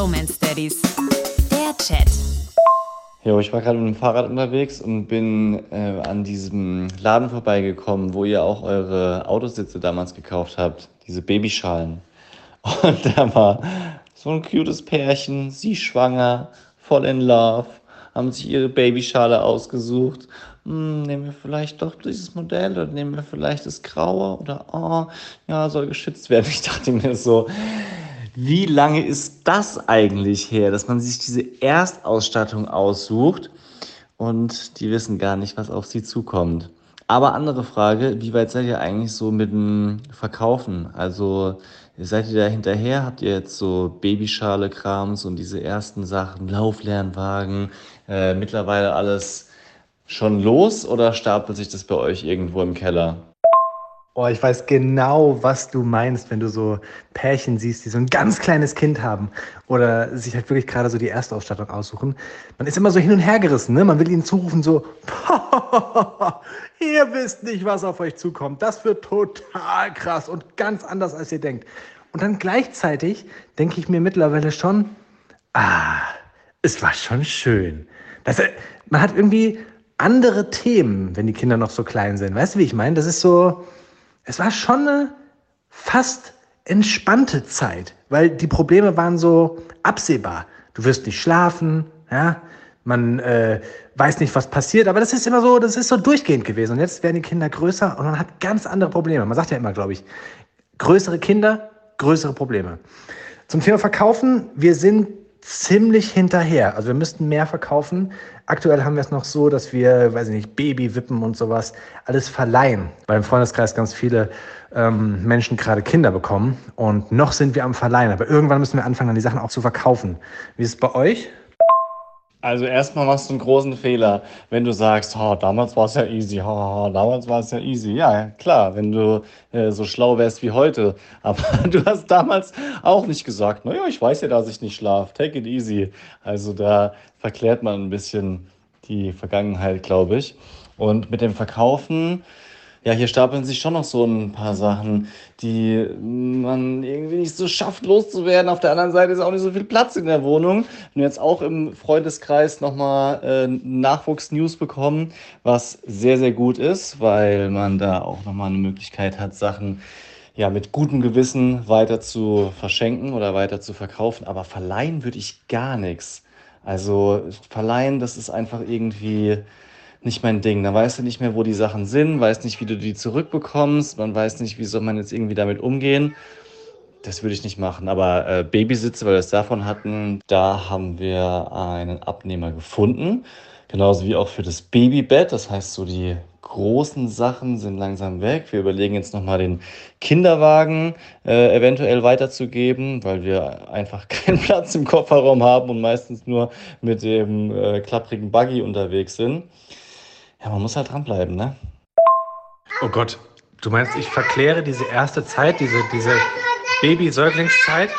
Bromance Daddies. Der Chat. Jo, ich war gerade mit dem Fahrrad unterwegs und bin äh, an diesem Laden vorbeigekommen, wo ihr auch eure Autositze damals gekauft habt. Diese Babyschalen. Und da war so ein cutes Pärchen, sie schwanger, voll in love, haben sich ihre Babyschale ausgesucht. Hm, nehmen wir vielleicht doch dieses Modell oder nehmen wir vielleicht das Graue oder oh, ja, soll geschützt werden. Ich dachte mir so, wie lange ist das eigentlich her, dass man sich diese Erstausstattung aussucht und die wissen gar nicht, was auf sie zukommt. Aber andere Frage, wie weit seid ihr eigentlich so mit dem Verkaufen? Also seid ihr da hinterher? Habt ihr jetzt so Babyschale-Krams und diese ersten Sachen, Lauflernwagen, äh, mittlerweile alles schon los oder stapelt sich das bei euch irgendwo im Keller? Oh, ich weiß genau, was du meinst, wenn du so Pärchen siehst, die so ein ganz kleines Kind haben oder sich halt wirklich gerade so die Erstausstattung aussuchen. Man ist immer so hin und her gerissen, ne? Man will ihnen zurufen so, ihr wisst nicht, was auf euch zukommt. Das wird total krass und ganz anders, als ihr denkt. Und dann gleichzeitig denke ich mir mittlerweile schon, ah, es war schon schön. Das, man hat irgendwie andere Themen, wenn die Kinder noch so klein sind. Weißt du, wie ich meine? Das ist so, es war schon eine fast entspannte Zeit, weil die Probleme waren so absehbar. Du wirst nicht schlafen, ja, man äh, weiß nicht, was passiert, aber das ist immer so, das ist so durchgehend gewesen. Und jetzt werden die Kinder größer und man hat ganz andere Probleme. Man sagt ja immer, glaube ich, größere Kinder, größere Probleme. Zum Thema Verkaufen, wir sind ziemlich hinterher. Also wir müssten mehr verkaufen. Aktuell haben wir es noch so, dass wir, weiß ich nicht, Babywippen und sowas alles verleihen, weil im Freundeskreis ganz viele ähm, Menschen gerade Kinder bekommen. Und noch sind wir am Verleihen, aber irgendwann müssen wir anfangen, die Sachen auch zu verkaufen. Wie ist es bei euch? Also erstmal machst du einen großen Fehler, wenn du sagst, oh, damals war es ja easy, oh, damals war es ja easy. Ja, klar, wenn du äh, so schlau wärst wie heute. Aber du hast damals auch nicht gesagt, naja, ich weiß ja, dass ich nicht schlafe, take it easy. Also da verklärt man ein bisschen die Vergangenheit, glaube ich. Und mit dem Verkaufen, ja, hier stapeln sich schon noch so ein paar Sachen, die man irgendwie nicht so schafft loszuwerden. Auf der anderen Seite ist auch nicht so viel Platz in der Wohnung. Und jetzt auch im Freundeskreis nochmal äh, Nachwuchs-News bekommen, was sehr, sehr gut ist, weil man da auch nochmal eine Möglichkeit hat, Sachen ja, mit gutem Gewissen weiter zu verschenken oder weiter zu verkaufen. Aber verleihen würde ich gar nichts. Also verleihen, das ist einfach irgendwie nicht mein Ding. Da weißt du nicht mehr, wo die Sachen sind, weißt nicht, wie du die zurückbekommst, man weiß nicht, wie soll man jetzt irgendwie damit umgehen. Das würde ich nicht machen. Aber äh, Babysitze, weil wir es davon hatten, da haben wir einen Abnehmer gefunden. Genauso wie auch für das Babybett. Das heißt, so die großen Sachen sind langsam weg. Wir überlegen jetzt nochmal den Kinderwagen äh, eventuell weiterzugeben, weil wir einfach keinen Platz im Kofferraum haben und meistens nur mit dem äh, klapprigen Buggy unterwegs sind. Ja, man muss halt dranbleiben, ne? Oh Gott, du meinst, ich verkläre diese erste Zeit, diese, diese Baby-Säuglingszeit?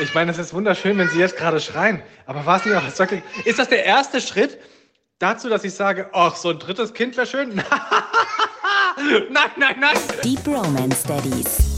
Ich meine, es ist wunderschön, wenn Sie jetzt gerade schreien. Aber war es nicht auch als Säugling? Ist das der erste Schritt dazu, dass ich sage, ach, so ein drittes Kind wäre schön? nein, nein, nein. Deep Romance Daddies.